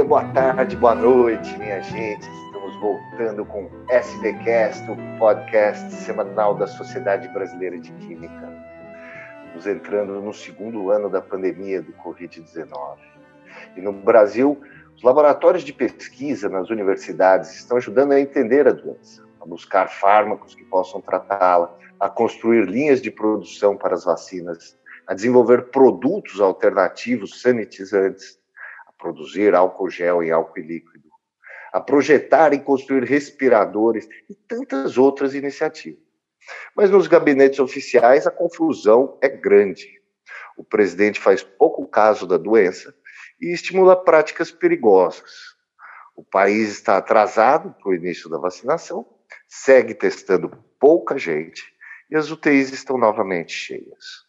dia, boa tarde, boa noite, minha gente. Estamos voltando com SBcast, o podcast semanal da Sociedade Brasileira de Química. Nos entrando no segundo ano da pandemia do Covid-19. E no Brasil, os laboratórios de pesquisa nas universidades estão ajudando a entender a doença, a buscar fármacos que possam tratá-la, a construir linhas de produção para as vacinas, a desenvolver produtos alternativos sanitizantes, produzir álcool gel e álcool líquido, a projetar e construir respiradores e tantas outras iniciativas. Mas nos gabinetes oficiais a confusão é grande. O presidente faz pouco caso da doença e estimula práticas perigosas. O país está atrasado para o início da vacinação, segue testando pouca gente e as UTIs estão novamente cheias.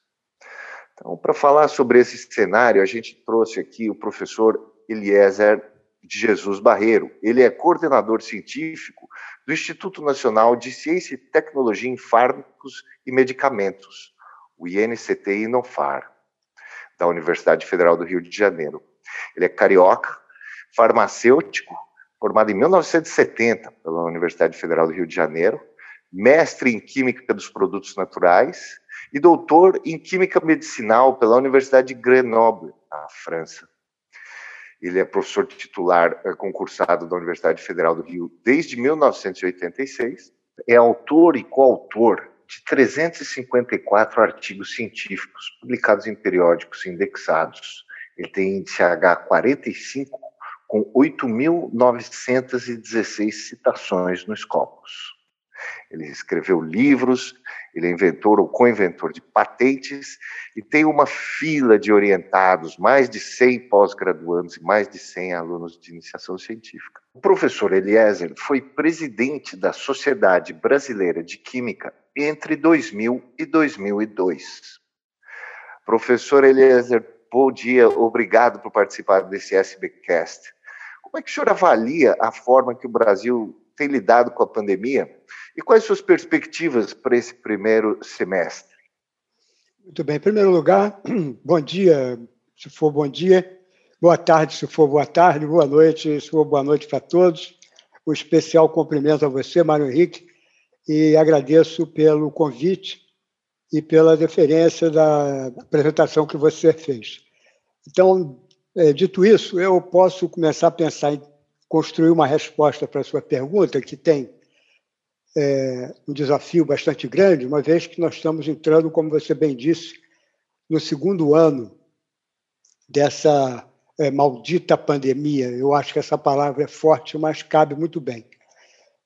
Então, para falar sobre esse cenário, a gente trouxe aqui o professor Eliezer de Jesus Barreiro. Ele é coordenador científico do Instituto Nacional de Ciência e Tecnologia em Fármacos e Medicamentos, o INCT Inofar, da Universidade Federal do Rio de Janeiro. Ele é carioca, farmacêutico, formado em 1970 pela Universidade Federal do Rio de Janeiro, mestre em Química dos Produtos Naturais e doutor em Química Medicinal pela Universidade de Grenoble, na França. Ele é professor titular é, concursado da Universidade Federal do Rio desde 1986. É autor e coautor de 354 artigos científicos publicados em periódicos indexados. Ele tem índice H45 com 8.916 citações nos Scopus. Ele escreveu livros, ele é inventor ou co-inventor de patentes e tem uma fila de orientados, mais de 100 pós-graduandos e mais de 100 alunos de iniciação científica. O professor Eliezer foi presidente da Sociedade Brasileira de Química entre 2000 e 2002. Professor Eliezer, bom dia, obrigado por participar desse SBcast. Como é que o senhor avalia a forma que o Brasil tem lidado com a pandemia e quais suas perspectivas para esse primeiro semestre? Muito bem. Em primeiro lugar, bom dia, se for bom dia, boa tarde, se for boa tarde, boa noite, se for boa noite para todos. Um especial cumprimento a você, Mário Henrique, e agradeço pelo convite e pela deferência da apresentação que você fez. Então, é, dito isso, eu posso começar a pensar em construir uma resposta para a sua pergunta, que tem é, um desafio bastante grande, uma vez que nós estamos entrando, como você bem disse, no segundo ano dessa é, maldita pandemia. Eu acho que essa palavra é forte, mas cabe muito bem.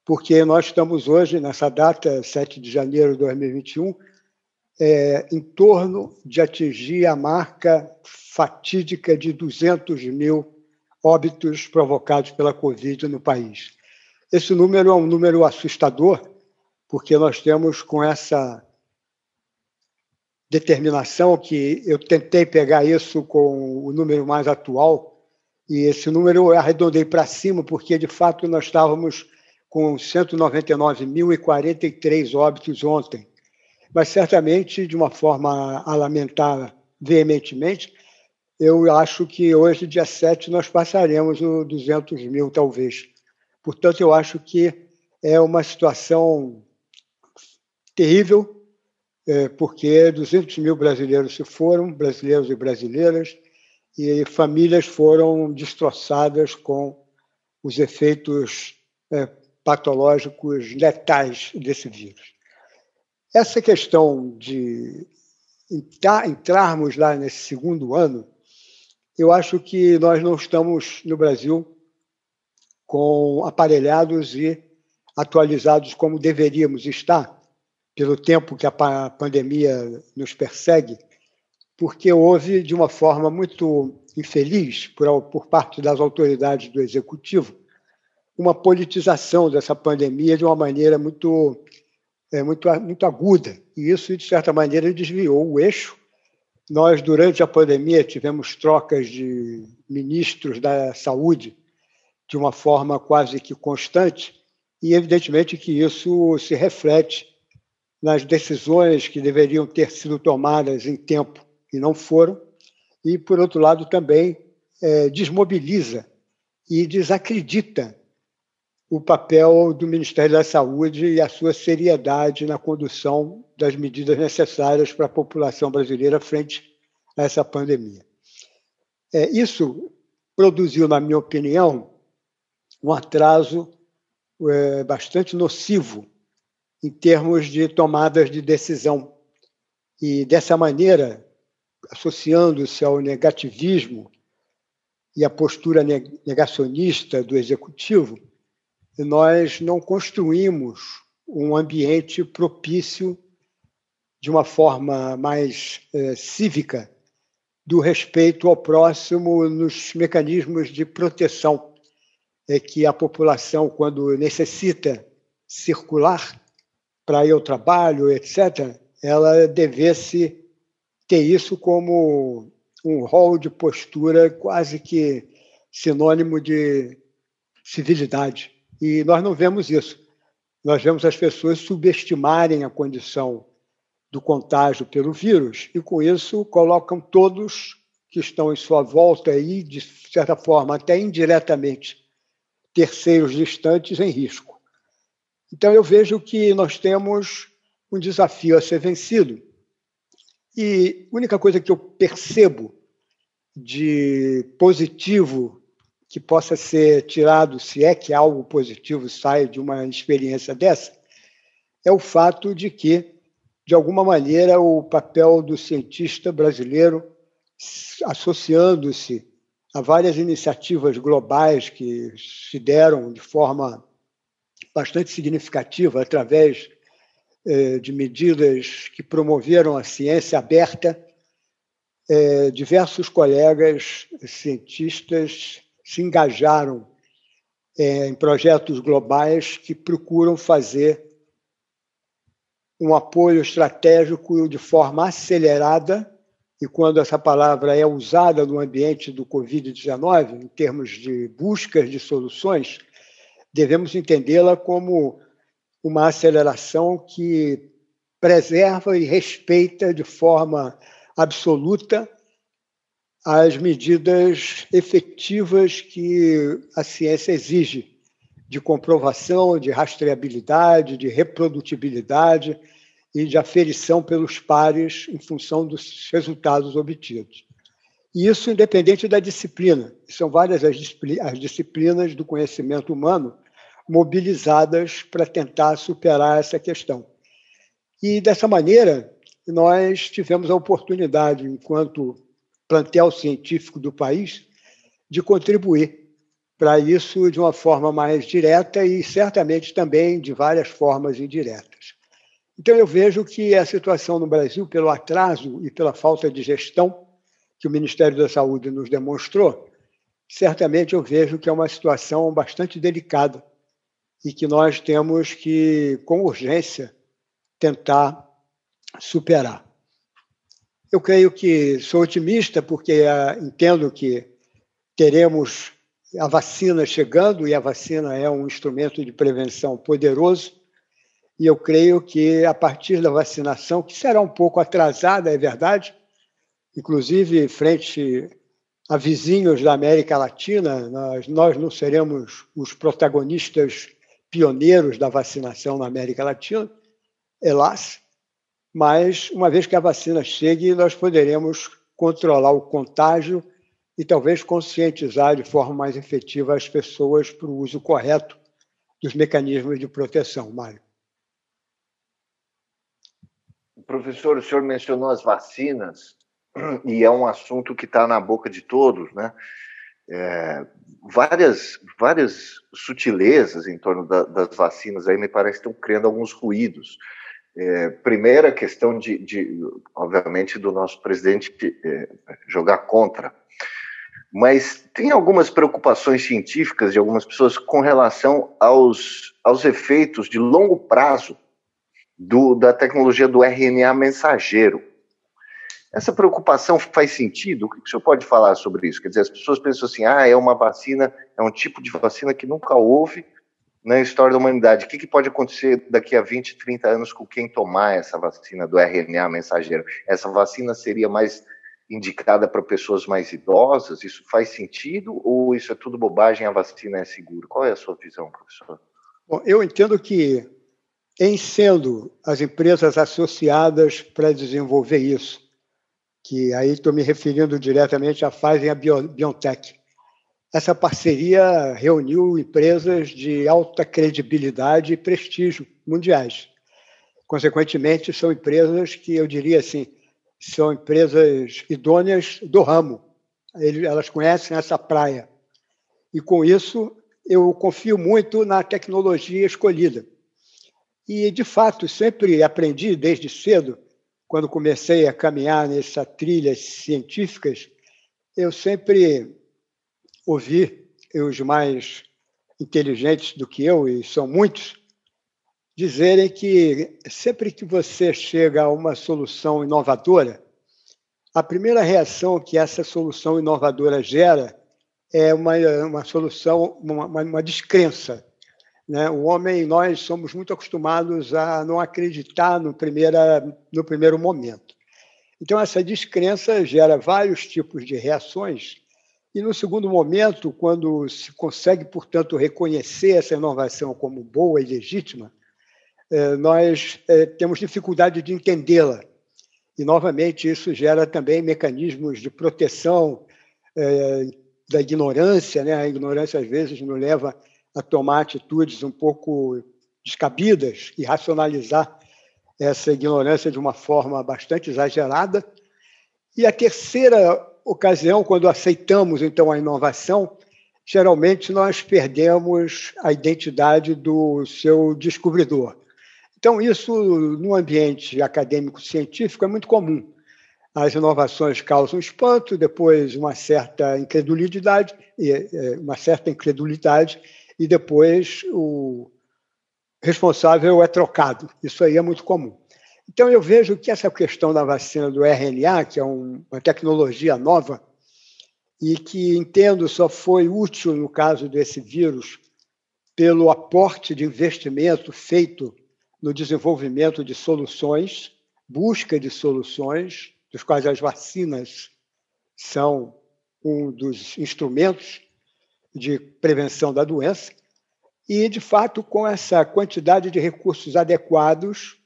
Porque nós estamos hoje, nessa data, 7 de janeiro de 2021, é, em torno de atingir a marca fatídica de 200 mil óbitos provocados pela Covid no país. Esse número é um número assustador, porque nós temos com essa determinação que eu tentei pegar isso com o número mais atual, e esse número eu arredondei para cima, porque de fato nós estávamos com 199.043 óbitos ontem. Mas certamente, de uma forma a lamentar veementemente, eu acho que hoje, dia 7, nós passaremos os 200 mil, talvez. Portanto, eu acho que é uma situação terrível, é, porque 200 mil brasileiros se foram, brasileiros e brasileiras, e famílias foram destroçadas com os efeitos é, patológicos letais desse vírus. Essa questão de entrarmos lá nesse segundo ano, eu acho que nós não estamos no Brasil com aparelhados e atualizados como deveríamos estar, pelo tempo que a pandemia nos persegue, porque houve, de uma forma muito infeliz, por, por parte das autoridades do executivo, uma politização dessa pandemia de uma maneira muito, é, muito, muito aguda. E isso, de certa maneira, desviou o eixo. Nós, durante a pandemia, tivemos trocas de ministros da saúde de uma forma quase que constante, e evidentemente que isso se reflete nas decisões que deveriam ter sido tomadas em tempo e não foram, e, por outro lado, também é, desmobiliza e desacredita o papel do Ministério da Saúde e a sua seriedade na condução das medidas necessárias para a população brasileira frente a essa pandemia. É, isso produziu, na minha opinião, um atraso é, bastante nocivo em termos de tomadas de decisão. E, dessa maneira, associando-se ao negativismo e à postura negacionista do executivo, nós não construímos um ambiente propício de uma forma mais é, cívica do respeito ao próximo nos mecanismos de proteção é que a população, quando necessita circular para ir ao trabalho, etc., ela devesse ter isso como um rol de postura quase que sinônimo de civilidade. E nós não vemos isso. Nós vemos as pessoas subestimarem a condição do contágio pelo vírus e, com isso, colocam todos que estão em sua volta aí, de certa forma, até indiretamente, terceiros distantes em risco. Então, eu vejo que nós temos um desafio a ser vencido. E a única coisa que eu percebo de positivo que possa ser tirado, se é que algo positivo sai de uma experiência dessa, é o fato de que, de alguma maneira, o papel do cientista brasileiro, associando-se a várias iniciativas globais que se deram de forma bastante significativa através eh, de medidas que promoveram a ciência aberta, eh, diversos colegas cientistas se engajaram é, em projetos globais que procuram fazer um apoio estratégico de forma acelerada, e quando essa palavra é usada no ambiente do Covid-19, em termos de buscas de soluções, devemos entendê-la como uma aceleração que preserva e respeita de forma absoluta as medidas efetivas que a ciência exige de comprovação, de rastreabilidade, de reprodutibilidade e de aferição pelos pares em função dos resultados obtidos. E isso independente da disciplina. São várias as disciplinas do conhecimento humano mobilizadas para tentar superar essa questão. E dessa maneira, nós tivemos a oportunidade, enquanto plantel científico do país de contribuir para isso de uma forma mais direta e certamente também de várias formas indiretas. Então, eu vejo que a situação no Brasil, pelo atraso e pela falta de gestão que o Ministério da Saúde nos demonstrou, certamente eu vejo que é uma situação bastante delicada e que nós temos que, com urgência, tentar superar. Eu creio que sou otimista porque uh, entendo que teremos a vacina chegando e a vacina é um instrumento de prevenção poderoso. E eu creio que a partir da vacinação, que será um pouco atrasada, é verdade, inclusive frente a vizinhos da América Latina, nós, nós não seremos os protagonistas pioneiros da vacinação na América Latina, elas, mas uma vez que a vacina chegue, nós poderemos controlar o contágio e talvez conscientizar de forma mais efetiva as pessoas para o uso correto dos mecanismos de proteção, Mário. Professor, o senhor mencionou as vacinas e é um assunto que está na boca de todos, né? É, várias, várias sutilezas em torno da, das vacinas aí me parece que estão criando alguns ruídos. É, primeira questão de, de, obviamente, do nosso presidente é, jogar contra, mas tem algumas preocupações científicas de algumas pessoas com relação aos, aos efeitos de longo prazo do, da tecnologia do RNA mensageiro. Essa preocupação faz sentido? O que o senhor pode falar sobre isso? Quer dizer, as pessoas pensam assim, ah, é uma vacina, é um tipo de vacina que nunca houve, na história da humanidade. O que, que, pode acontecer daqui a 20, 30 anos com quem tomar essa vacina do RNA mensageiro? Essa vacina seria mais indicada para pessoas mais idosas? Isso faz sentido ou isso é tudo bobagem? A vacina é segura? Qual é a sua visão, professor? Bom, eu entendo que, em sendo as empresas associadas para desenvolver isso, que aí estou me referindo diretamente à Pfizer e à BioNTech, essa parceria reuniu empresas de alta credibilidade e prestígio mundiais. Consequentemente, são empresas que eu diria assim, são empresas idôneas do ramo. Elas conhecem essa praia. E com isso, eu confio muito na tecnologia escolhida. E, de fato, sempre aprendi desde cedo, quando comecei a caminhar nessas trilhas científicas, eu sempre ouvi os mais inteligentes do que eu, e são muitos, dizerem que sempre que você chega a uma solução inovadora, a primeira reação que essa solução inovadora gera é uma, uma solução, uma, uma descrença. Né? O homem, nós somos muito acostumados a não acreditar no, primeira, no primeiro momento. Então, essa descrença gera vários tipos de reações e, no segundo momento, quando se consegue, portanto, reconhecer essa inovação como boa e legítima, é, nós é, temos dificuldade de entendê-la. E, novamente, isso gera também mecanismos de proteção é, da ignorância. Né? A ignorância, às vezes, nos leva a tomar atitudes um pouco descabidas e racionalizar essa ignorância de uma forma bastante exagerada. E a terceira ocasião, quando aceitamos então a inovação, geralmente nós perdemos a identidade do seu descobridor. Então, isso no ambiente acadêmico científico é muito comum. As inovações causam espanto, depois uma certa incredulidade, é, uma certa incredulidade, e depois o responsável é trocado. Isso aí é muito comum. Então, eu vejo que essa questão da vacina do RNA, que é uma tecnologia nova, e que, entendo, só foi útil no caso desse vírus pelo aporte de investimento feito no desenvolvimento de soluções, busca de soluções, dos quais as vacinas são um dos instrumentos de prevenção da doença, e, de fato, com essa quantidade de recursos adequados,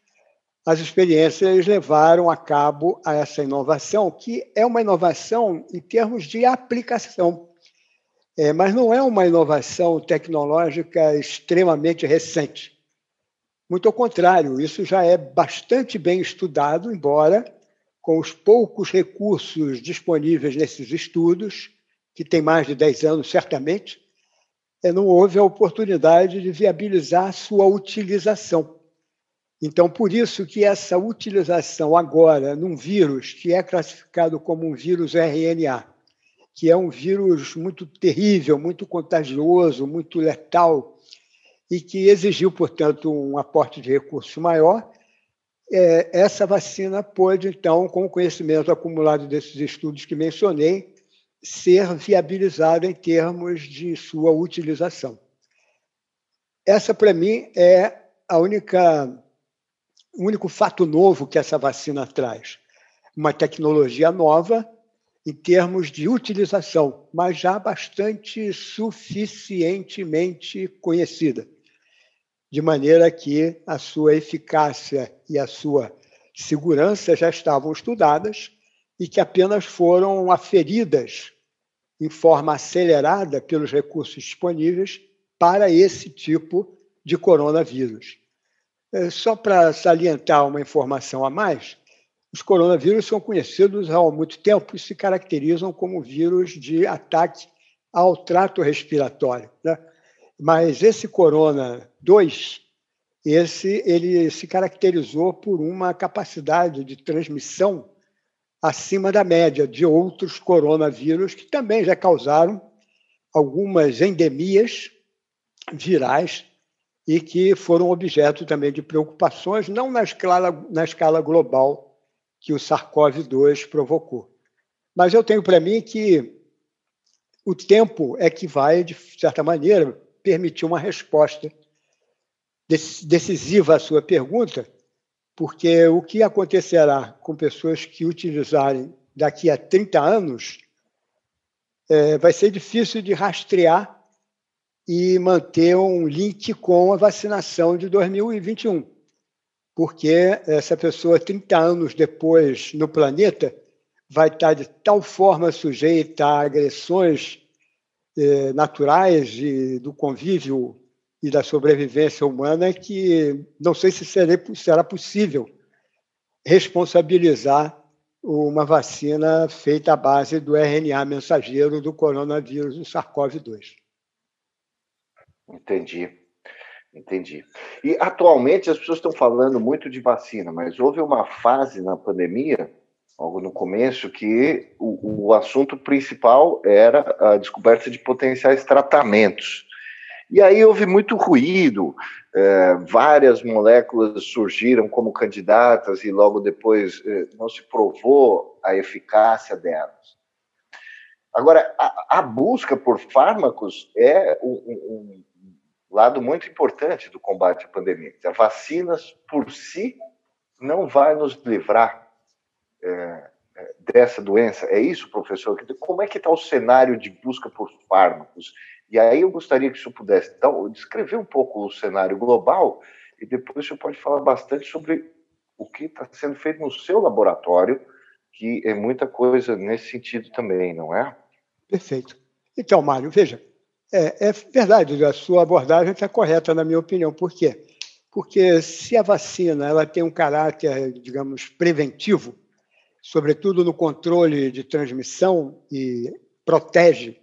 as experiências levaram a cabo a essa inovação, que é uma inovação em termos de aplicação, é, mas não é uma inovação tecnológica extremamente recente. Muito ao contrário, isso já é bastante bem estudado, embora com os poucos recursos disponíveis nesses estudos, que tem mais de 10 anos certamente, é, não houve a oportunidade de viabilizar sua utilização. Então, por isso que essa utilização agora num vírus que é classificado como um vírus RNA, que é um vírus muito terrível, muito contagioso, muito letal, e que exigiu, portanto, um aporte de recursos maior, é, essa vacina pôde, então, com o conhecimento acumulado desses estudos que mencionei, ser viabilizada em termos de sua utilização. Essa, para mim, é a única único fato novo que essa vacina traz. Uma tecnologia nova em termos de utilização, mas já bastante suficientemente conhecida, de maneira que a sua eficácia e a sua segurança já estavam estudadas e que apenas foram aferidas em forma acelerada pelos recursos disponíveis para esse tipo de coronavírus. É, só para salientar uma informação a mais, os coronavírus são conhecidos há muito tempo e se caracterizam como vírus de ataque ao trato respiratório. Né? Mas esse corona 2, esse, ele se caracterizou por uma capacidade de transmissão acima da média de outros coronavírus que também já causaram algumas endemias virais e que foram objeto também de preocupações, não na escala, na escala global que o SARS-CoV-2 provocou. Mas eu tenho para mim que o tempo é que vai, de certa maneira, permitir uma resposta decisiva à sua pergunta, porque o que acontecerá com pessoas que utilizarem daqui a 30 anos, é, vai ser difícil de rastrear e manter um link com a vacinação de 2021. Porque essa pessoa, 30 anos depois no planeta, vai estar de tal forma sujeita a agressões eh, naturais e do convívio e da sobrevivência humana que não sei se será possível responsabilizar uma vacina feita à base do RNA mensageiro do coronavírus, do SARS-CoV-2. Entendi. Entendi. E atualmente as pessoas estão falando muito de vacina, mas houve uma fase na pandemia, logo no começo, que o, o assunto principal era a descoberta de potenciais tratamentos. E aí houve muito ruído, é, várias moléculas surgiram como candidatas e logo depois é, não se provou a eficácia delas. Agora, a, a busca por fármacos é um, um, lado muito importante do combate à pandemia. As vacinas por si não vai nos livrar é, é, dessa doença. É isso, professor? Como é que está o cenário de busca por fármacos? E aí eu gostaria que o senhor pudesse então, descrever um pouco o cenário global e depois o senhor pode falar bastante sobre o que está sendo feito no seu laboratório, que é muita coisa nesse sentido também, não é? Perfeito. Então, Mário, veja, é, é verdade, a sua abordagem está correta, na minha opinião. Por quê? Porque se a vacina ela tem um caráter, digamos, preventivo, sobretudo no controle de transmissão e protege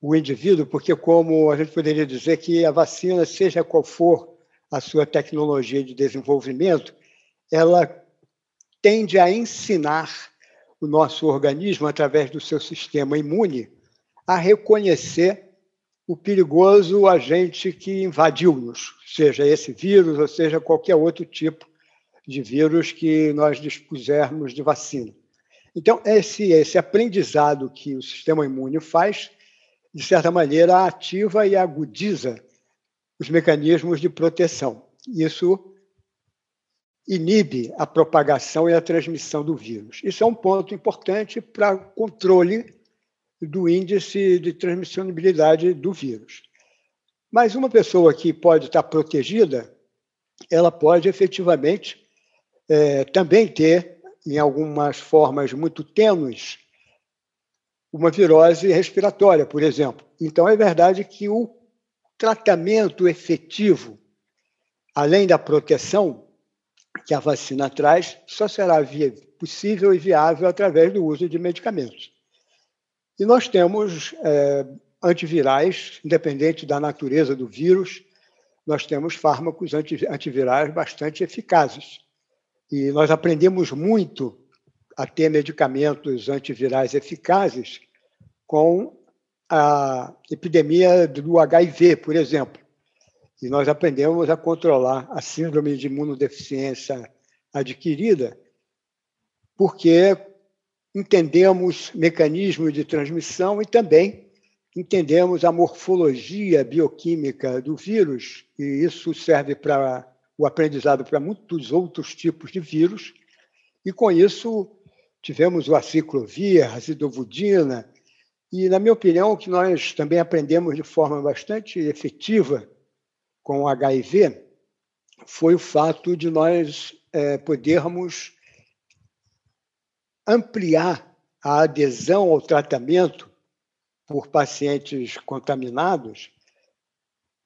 o indivíduo, porque, como a gente poderia dizer que a vacina, seja qual for a sua tecnologia de desenvolvimento, ela tende a ensinar o nosso organismo, através do seu sistema imune, a reconhecer o perigoso agente que invadiu-nos, seja esse vírus ou seja qualquer outro tipo de vírus que nós dispusermos de vacina. Então, esse, esse aprendizado que o sistema imune faz, de certa maneira, ativa e agudiza os mecanismos de proteção. Isso inibe a propagação e a transmissão do vírus. Isso é um ponto importante para controle do índice de transmissibilidade do vírus. Mas uma pessoa que pode estar protegida, ela pode efetivamente é, também ter, em algumas formas muito tênues, uma virose respiratória, por exemplo. Então, é verdade que o tratamento efetivo, além da proteção que a vacina traz, só será possível e viável através do uso de medicamentos. E nós temos é, antivirais, independente da natureza do vírus, nós temos fármacos antivirais bastante eficazes. E nós aprendemos muito a ter medicamentos antivirais eficazes com a epidemia do HIV, por exemplo. E nós aprendemos a controlar a síndrome de imunodeficiência adquirida, porque entendemos mecanismos de transmissão e também entendemos a morfologia bioquímica do vírus, e isso serve para o aprendizado para muitos outros tipos de vírus. E com isso tivemos o aciclovir, a zidovudina, e, na minha opinião, o que nós também aprendemos de forma bastante efetiva com o HIV foi o fato de nós é, podermos ampliar a adesão ao tratamento por pacientes contaminados,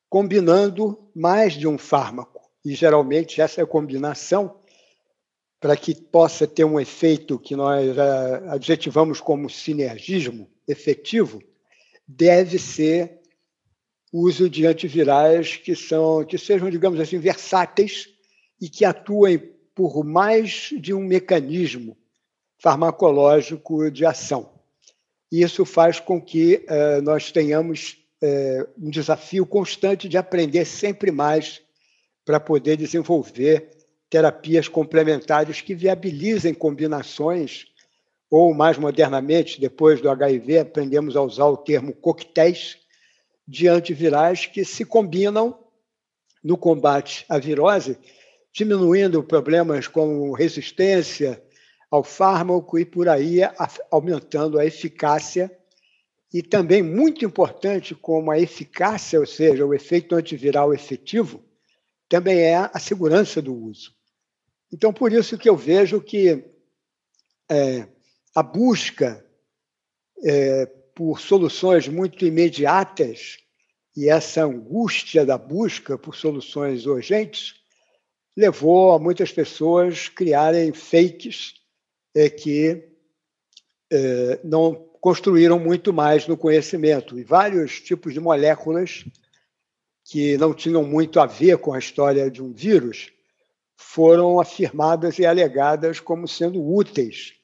combinando mais de um fármaco. E, geralmente, essa combinação, para que possa ter um efeito que nós eh, adjetivamos como sinergismo efetivo, deve ser o uso de antivirais que, são, que sejam, digamos assim, versáteis e que atuem por mais de um mecanismo farmacológico de ação. Isso faz com que eh, nós tenhamos eh, um desafio constante de aprender sempre mais para poder desenvolver terapias complementares que viabilizem combinações, ou mais modernamente, depois do HIV, aprendemos a usar o termo coquetéis de antivirais que se combinam no combate à virose, diminuindo problemas como resistência, ao fármaco e por aí aumentando a eficácia e também muito importante como a eficácia, ou seja, o efeito antiviral efetivo, também é a segurança do uso. Então, por isso que eu vejo que é, a busca é, por soluções muito imediatas e essa angústia da busca por soluções urgentes levou a muitas pessoas criarem fakes é, que é, não construíram muito mais no conhecimento. E vários tipos de moléculas que não tinham muito a ver com a história de um vírus foram afirmadas e alegadas como sendo úteis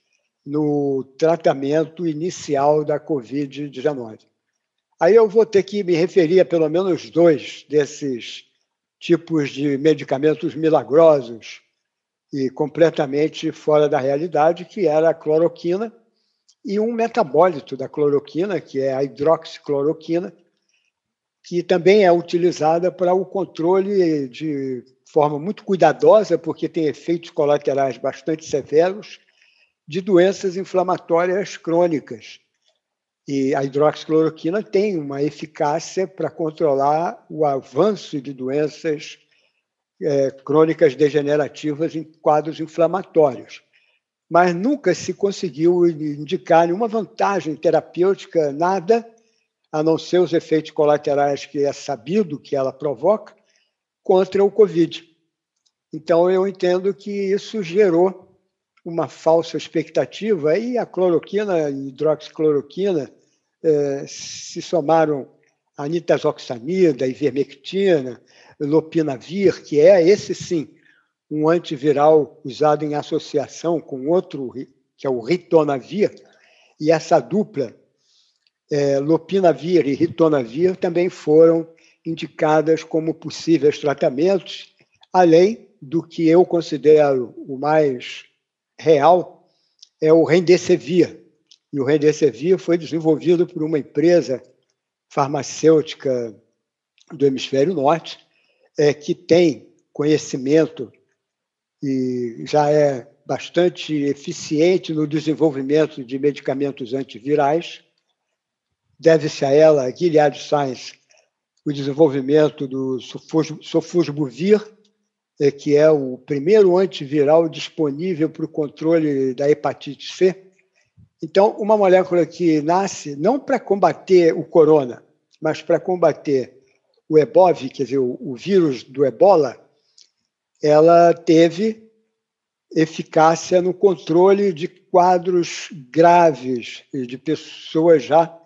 no tratamento inicial da Covid-19. Aí eu vou ter que me referir a pelo menos dois desses tipos de medicamentos milagrosos e completamente fora da realidade, que era a cloroquina e um metabólito da cloroquina, que é a hidroxicloroquina, que também é utilizada para o controle de forma muito cuidadosa, porque tem efeitos colaterais bastante severos, de doenças inflamatórias crônicas. E a hidroxicloroquina tem uma eficácia para controlar o avanço de doenças é, crônicas degenerativas em quadros inflamatórios. Mas nunca se conseguiu indicar nenhuma vantagem terapêutica, nada, a não ser os efeitos colaterais que é sabido que ela provoca, contra o Covid. Então, eu entendo que isso gerou uma falsa expectativa e a cloroquina e hidroxicloroquina eh, se somaram a nitazoxanida, ivermectina, lopinavir, que é esse sim um antiviral usado em associação com outro, que é o ritonavir, e essa dupla, eh, lopinavir e ritonavir, também foram indicadas como possíveis tratamentos, além do que eu considero o mais real, é o Remdesivir. E o Remdesivir foi desenvolvido por uma empresa farmacêutica do hemisfério norte, é, que tem conhecimento e já é bastante eficiente no desenvolvimento de medicamentos antivirais. Deve-se a ela, a Gilead Science, o desenvolvimento do sofosbuvir, é, que é o primeiro antiviral disponível para o controle da hepatite C. Então, uma molécula que nasce não para combater o corona, mas para combater o EBOV, quer dizer, o, o vírus do ebola, ela teve eficácia no controle de quadros graves de pessoas já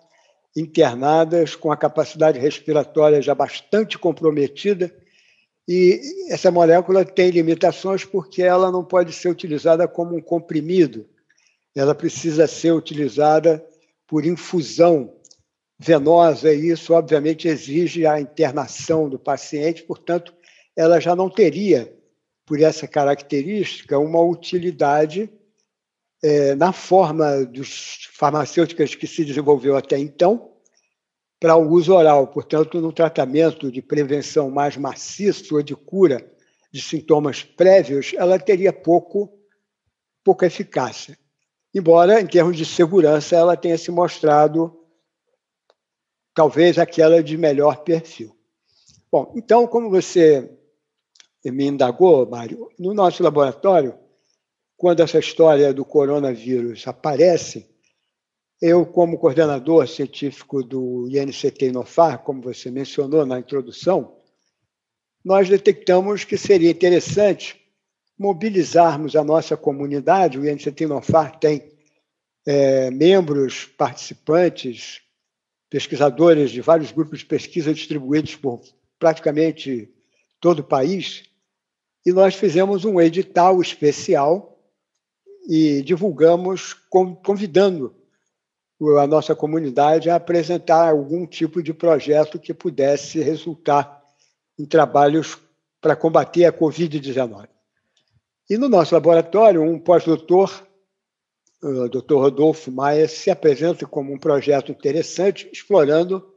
internadas com a capacidade respiratória já bastante comprometida. E essa molécula tem limitações porque ela não pode ser utilizada como um comprimido. Ela precisa ser utilizada por infusão venosa, e isso, obviamente, exige a internação do paciente, portanto, ela já não teria, por essa característica, uma utilidade é, na forma dos farmacêuticas que se desenvolveu até então para o uso oral. Portanto, no tratamento de prevenção mais maciço ou de cura de sintomas prévios, ela teria pouco, pouca eficácia. Embora, em termos de segurança, ela tenha se mostrado talvez aquela de melhor perfil. Bom, então, como você me indagou, Mário, no nosso laboratório, quando essa história do coronavírus aparece, eu, como coordenador científico do INCT Inofar, como você mencionou na introdução, nós detectamos que seria interessante mobilizarmos a nossa comunidade. O INCT Inofar tem é, membros, participantes, pesquisadores de vários grupos de pesquisa distribuídos por praticamente todo o país, e nós fizemos um edital especial e divulgamos convidando a nossa comunidade a apresentar algum tipo de projeto que pudesse resultar em trabalhos para combater a Covid-19. E no nosso laboratório, um pós-doutor, o Dr. Rodolfo Maia, se apresenta como um projeto interessante, explorando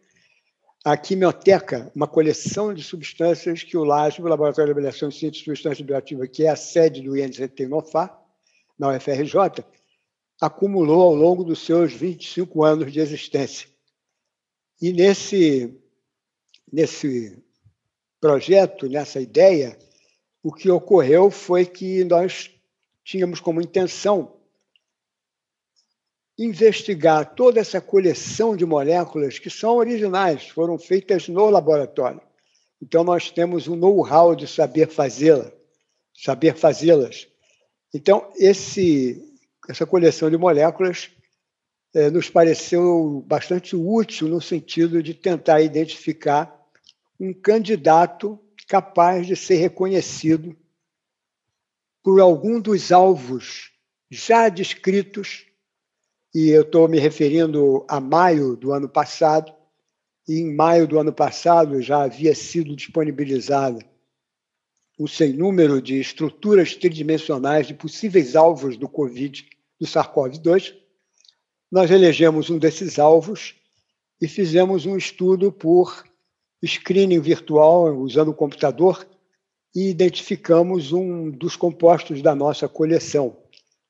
a quimioteca, uma coleção de substâncias que o LASB, o Laboratório de Avaliação de Ciências e Substâncias Bioativas, que é a sede do INCT Nofar, na UFRJ, acumulou ao longo dos seus 25 anos de existência. E nesse, nesse projeto, nessa ideia, o que ocorreu foi que nós tínhamos como intenção investigar toda essa coleção de moléculas que são originais, foram feitas no laboratório. Então, nós temos um know-how de saber fazê-la, saber fazê-las. Então, esse, essa coleção de moléculas é, nos pareceu bastante útil no sentido de tentar identificar um candidato capaz de ser reconhecido por algum dos alvos já descritos, e eu estou me referindo a maio do ano passado, e em maio do ano passado já havia sido disponibilizada um sem número de estruturas tridimensionais de possíveis alvos do Covid, do SARS-CoV-2. Nós elegemos um desses alvos e fizemos um estudo por screening virtual usando o computador e identificamos um dos compostos da nossa coleção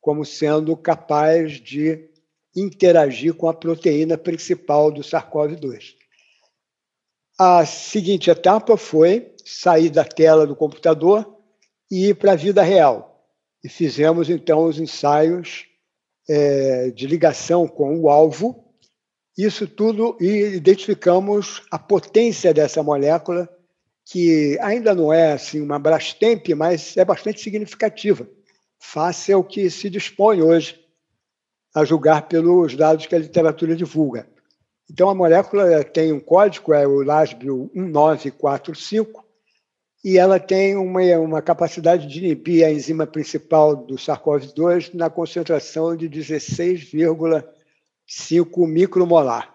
como sendo capaz de interagir com a proteína principal do SARS-CoV-2. A seguinte etapa foi sair da tela do computador e ir para a vida real. E fizemos, então, os ensaios é, de ligação com o alvo isso tudo e identificamos a potência dessa molécula, que ainda não é assim uma Brastemp, mas é bastante significativa, face ao que se dispõe hoje, a julgar pelos dados que a literatura divulga. Então, a molécula tem um código, é o LASBIO 1945, e ela tem uma, uma capacidade de inibir a enzima principal do SARS-CoV-2 na concentração de 16,5 5 micromolar.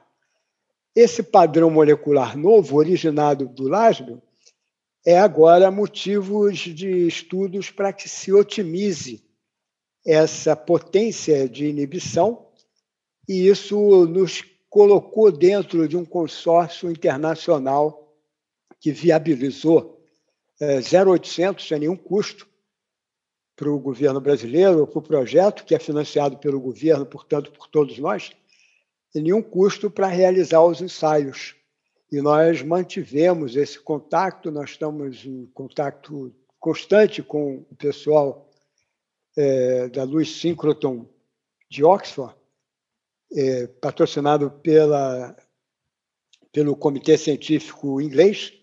Esse padrão molecular novo, originado do Lasbo, é agora motivo de estudos para que se otimize essa potência de inibição, e isso nos colocou dentro de um consórcio internacional que viabilizou é, 0,800 sem nenhum custo para o governo brasileiro, para o projeto, que é financiado pelo governo, portanto, por todos nós, e nenhum custo para realizar os ensaios. E nós mantivemos esse contato, nós estamos em contato constante com o pessoal é, da Luz Synchrotron de Oxford, é, patrocinado pela, pelo Comitê Científico Inglês,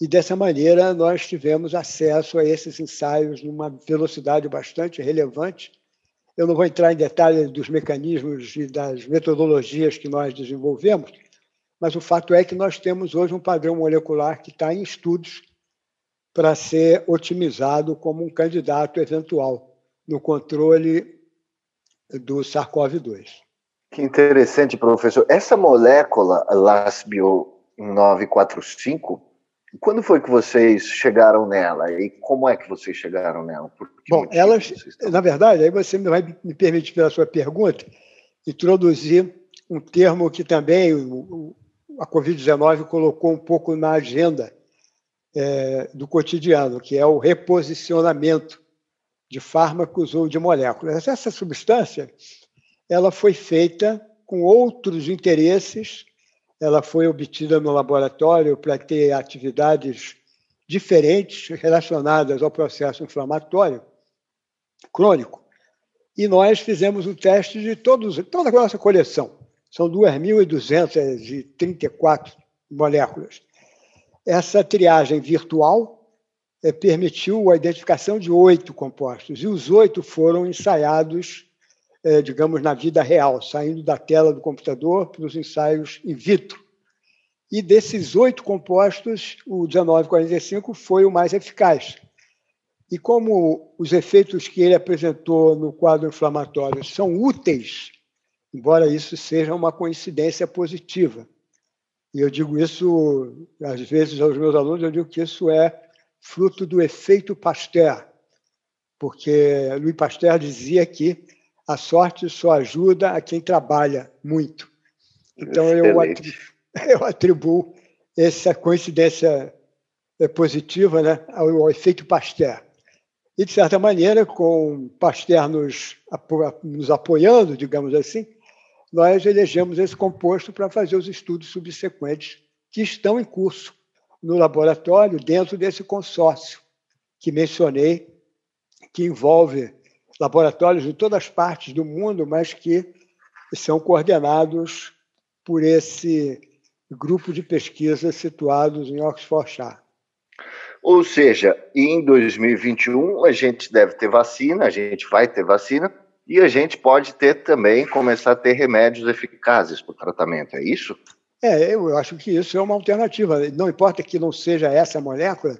e dessa maneira nós tivemos acesso a esses ensaios numa velocidade bastante relevante. Eu não vou entrar em detalhes dos mecanismos e das metodologias que nós desenvolvemos, mas o fato é que nós temos hoje um padrão molecular que está em estudos para ser otimizado como um candidato eventual no controle do SARS-CoV-2. Que interessante, professor. Essa molécula, LASBio 945, quando foi que vocês chegaram nela e como é que vocês chegaram nela? Bom, elas, na verdade, aí você vai me permitir, pela sua pergunta, introduzir um termo que também o, a Covid-19 colocou um pouco na agenda é, do cotidiano, que é o reposicionamento de fármacos ou de moléculas. Essa substância ela foi feita com outros interesses ela foi obtida no laboratório para ter atividades diferentes relacionadas ao processo inflamatório crônico. E nós fizemos um teste de todos, toda a nossa coleção. São 2.234 moléculas. Essa triagem virtual permitiu a identificação de oito compostos, e os oito foram ensaiados é, digamos, na vida real, saindo da tela do computador para os ensaios in vitro. E desses oito compostos, o 1945 foi o mais eficaz. E como os efeitos que ele apresentou no quadro inflamatório são úteis, embora isso seja uma coincidência positiva, e eu digo isso, às vezes, aos meus alunos, eu digo que isso é fruto do efeito Pasteur, porque Louis Pasteur dizia que a sorte só ajuda a quem trabalha muito. Então, eu atribuo, eu atribuo, essa coincidência é, positiva né, ao, ao efeito Pasteur. E, de certa maneira, com Pasteur nos, nos apoiando, digamos assim, nós elegemos esse composto para fazer os estudos subsequentes que estão em curso no laboratório dentro desse consórcio que mencionei, que envolve laboratórios de todas as partes do mundo, mas que são coordenados por esse grupo de pesquisa situados em Oxfordshire. Ou seja, em 2021 a gente deve ter vacina, a gente vai ter vacina, e a gente pode ter também, começar a ter remédios eficazes para o tratamento, é isso? É, eu acho que isso é uma alternativa. Não importa que não seja essa molécula,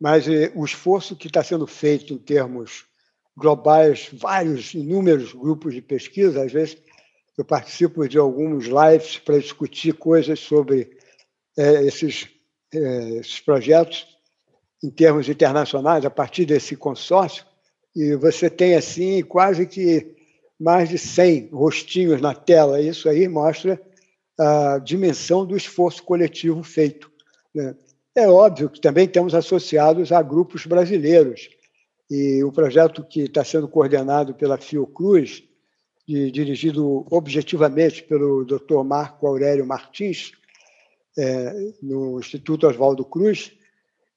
mas eh, o esforço que está sendo feito em termos globais, vários, inúmeros grupos de pesquisa, às vezes eu participo de alguns lives para discutir coisas sobre é, esses, é, esses projetos em termos internacionais, a partir desse consórcio, e você tem, assim, quase que mais de 100 rostinhos na tela. Isso aí mostra a dimensão do esforço coletivo feito. Né? É óbvio que também temos associados a grupos brasileiros. E o projeto que está sendo coordenado pela Fiocruz, de, dirigido objetivamente pelo Dr. Marco Aurélio Martins, é, no Instituto Oswaldo Cruz,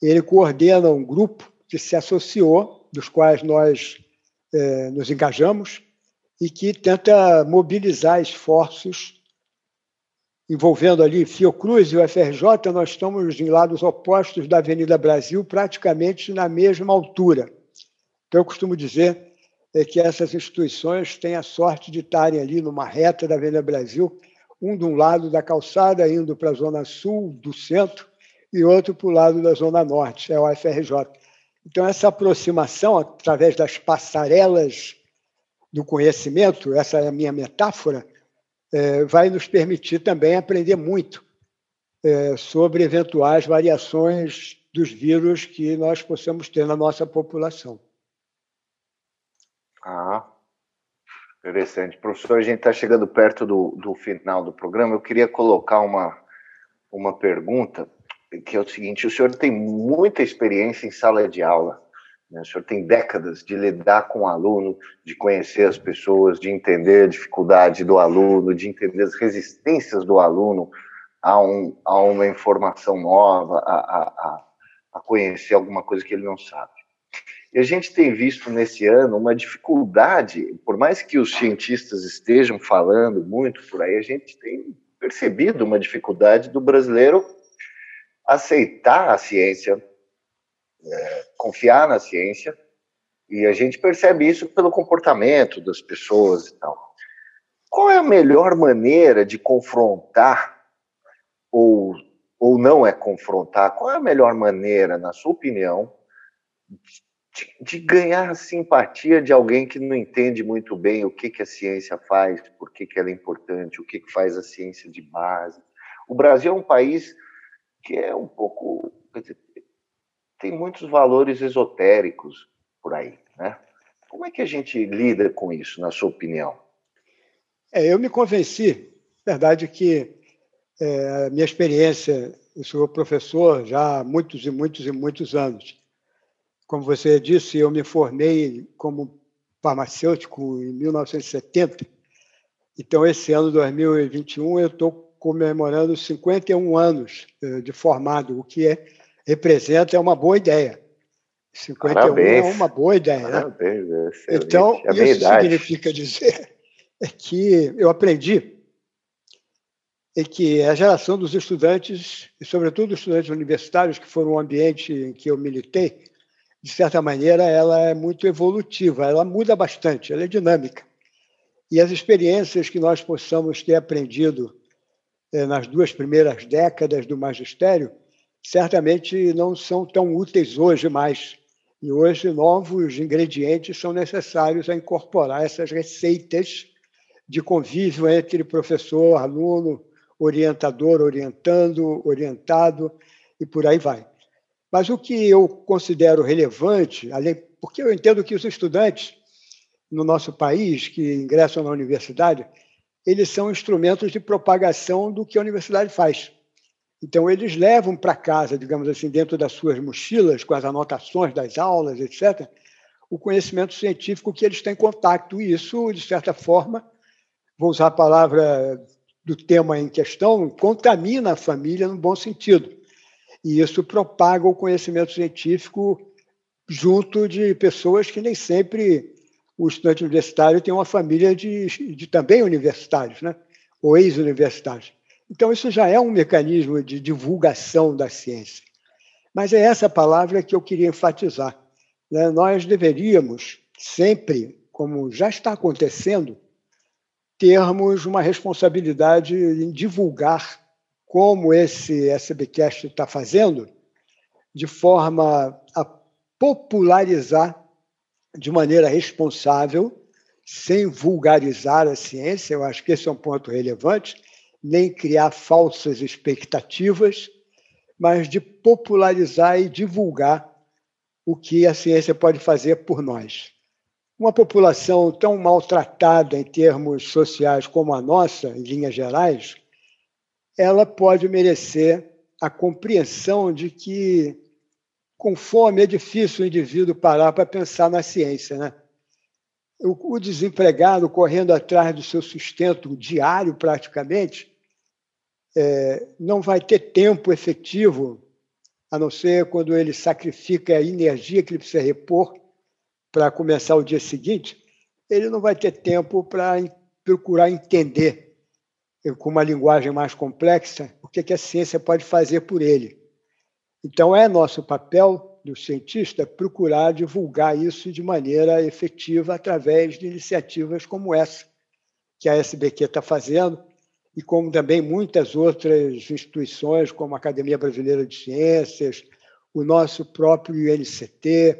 ele coordena um grupo que se associou, dos quais nós é, nos engajamos, e que tenta mobilizar esforços envolvendo ali Fiocruz e o FRJ, nós estamos em lados opostos da Avenida Brasil, praticamente na mesma altura. Então, eu costumo dizer é que essas instituições têm a sorte de estarem ali numa reta da Avenida Brasil, um de um lado da calçada, indo para a zona sul do centro, e outro para o lado da zona norte, é o FRJ. Então, essa aproximação, através das passarelas do conhecimento, essa é a minha metáfora, é, vai nos permitir também aprender muito é, sobre eventuais variações dos vírus que nós possamos ter na nossa população. Ah, interessante. Professor, a gente está chegando perto do, do final do programa. Eu queria colocar uma, uma pergunta, que é o seguinte: o senhor tem muita experiência em sala de aula. Né? O senhor tem décadas de lidar com o aluno, de conhecer as pessoas, de entender a dificuldade do aluno, de entender as resistências do aluno a, um, a uma informação nova, a, a, a conhecer alguma coisa que ele não sabe. E a gente tem visto nesse ano uma dificuldade, por mais que os cientistas estejam falando muito por aí, a gente tem percebido uma dificuldade do brasileiro aceitar a ciência, confiar na ciência, e a gente percebe isso pelo comportamento das pessoas e tal. Qual é a melhor maneira de confrontar, ou, ou não é confrontar, qual é a melhor maneira, na sua opinião, de, de ganhar a simpatia de alguém que não entende muito bem o que, que a ciência faz, por que, que ela é importante, o que, que faz a ciência de base? O Brasil é um país que é um pouco tem muitos valores esotéricos por aí, né? Como é que a gente lida com isso, na sua opinião? É, eu me convenci, verdade que é, a minha experiência, eu sou professor já há muitos e muitos e muitos anos. Como você disse, eu me formei como farmacêutico em 1970. Então, esse ano 2021, eu estou comemorando 51 anos é, de formado, o que é representa é uma boa ideia. 51 Parabéns. é uma boa ideia. Né? Parabéns, então, é isso significa dizer é que eu aprendi é que a geração dos estudantes, e sobretudo os estudantes universitários, que foram um ambiente em que eu militei, de certa maneira, ela é muito evolutiva, ela muda bastante, ela é dinâmica. E as experiências que nós possamos ter aprendido eh, nas duas primeiras décadas do magistério certamente não são tão úteis hoje mais. E hoje novos ingredientes são necessários a incorporar essas receitas de convívio entre professor, aluno, orientador, orientando, orientado e por aí vai. Mas o que eu considero relevante, porque eu entendo que os estudantes no nosso país que ingressam na universidade, eles são instrumentos de propagação do que a universidade faz. Então, eles levam para casa, digamos assim, dentro das suas mochilas, com as anotações das aulas, etc., o conhecimento científico que eles têm contato. E isso, de certa forma, vou usar a palavra do tema em questão, contamina a família no bom sentido. E isso propaga o conhecimento científico junto de pessoas que nem sempre o estudante universitário tem uma família de, de também universitários, né? ou ex-universitários. Então, isso já é um mecanismo de divulgação da ciência. Mas é essa palavra que eu queria enfatizar. Né? Nós deveríamos sempre, como já está acontecendo, termos uma responsabilidade em divulgar como esse SBcast está fazendo, de forma a popularizar de maneira responsável, sem vulgarizar a ciência, eu acho que esse é um ponto relevante, nem criar falsas expectativas, mas de popularizar e divulgar o que a ciência pode fazer por nós. Uma população tão maltratada em termos sociais como a nossa, em linhas gerais, ela pode merecer a compreensão de que, com fome, é difícil o indivíduo parar para pensar na ciência. Né? O desempregado correndo atrás do seu sustento diário, praticamente, é, não vai ter tempo efetivo, a não ser quando ele sacrifica a energia que ele precisa repor para começar o dia seguinte, ele não vai ter tempo para procurar entender com uma linguagem mais complexa, o que, a ciência pode fazer por ele. Então, é nosso papel do cientista procurar divulgar isso de maneira efetiva através de iniciativas como essa que a SBQ está fazendo e como também muitas outras instituições, como a Academia Brasileira de Ciências, o nosso próprio INCT.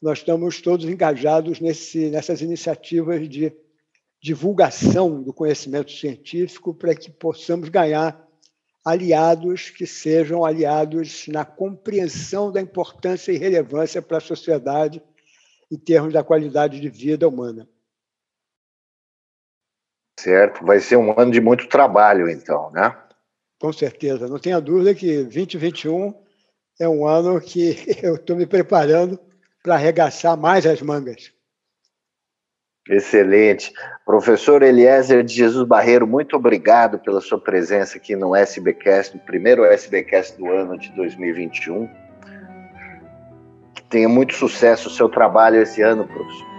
Nós estamos todos engajados nesse, nessas iniciativas de divulgação do conhecimento científico para que possamos ganhar aliados que sejam aliados na compreensão da importância e relevância para a sociedade em termos da qualidade de vida humana. Certo, vai ser um ano de muito trabalho, então, né? Com certeza, não tenha dúvida que 2021 é um ano que eu estou me preparando para arregaçar mais as mangas. Excelente. Professor Eliezer de Jesus Barreiro, muito obrigado pela sua presença aqui no SBcast, no primeiro SBcast do ano de 2021. Que tenha muito sucesso o seu trabalho esse ano, professor.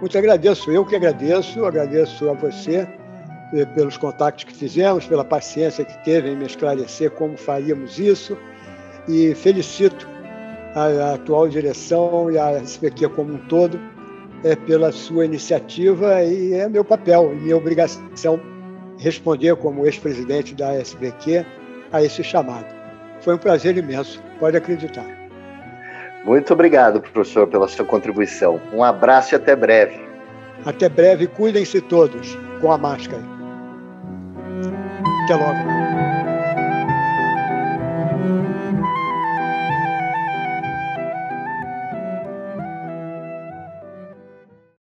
Muito agradeço, eu que agradeço, agradeço a você eh, pelos contatos que fizemos, pela paciência que teve em me esclarecer como faríamos isso e felicito a, atual direção e a SBQ como um todo é, pela sua iniciativa e é meu papel e minha obrigação responder como ex-presidente da SBQ a esse chamado. Foi um prazer imenso, pode acreditar. Muito obrigado, professor, pela sua contribuição. Um abraço e até breve. Até breve, cuidem-se todos com a máscara. Até logo.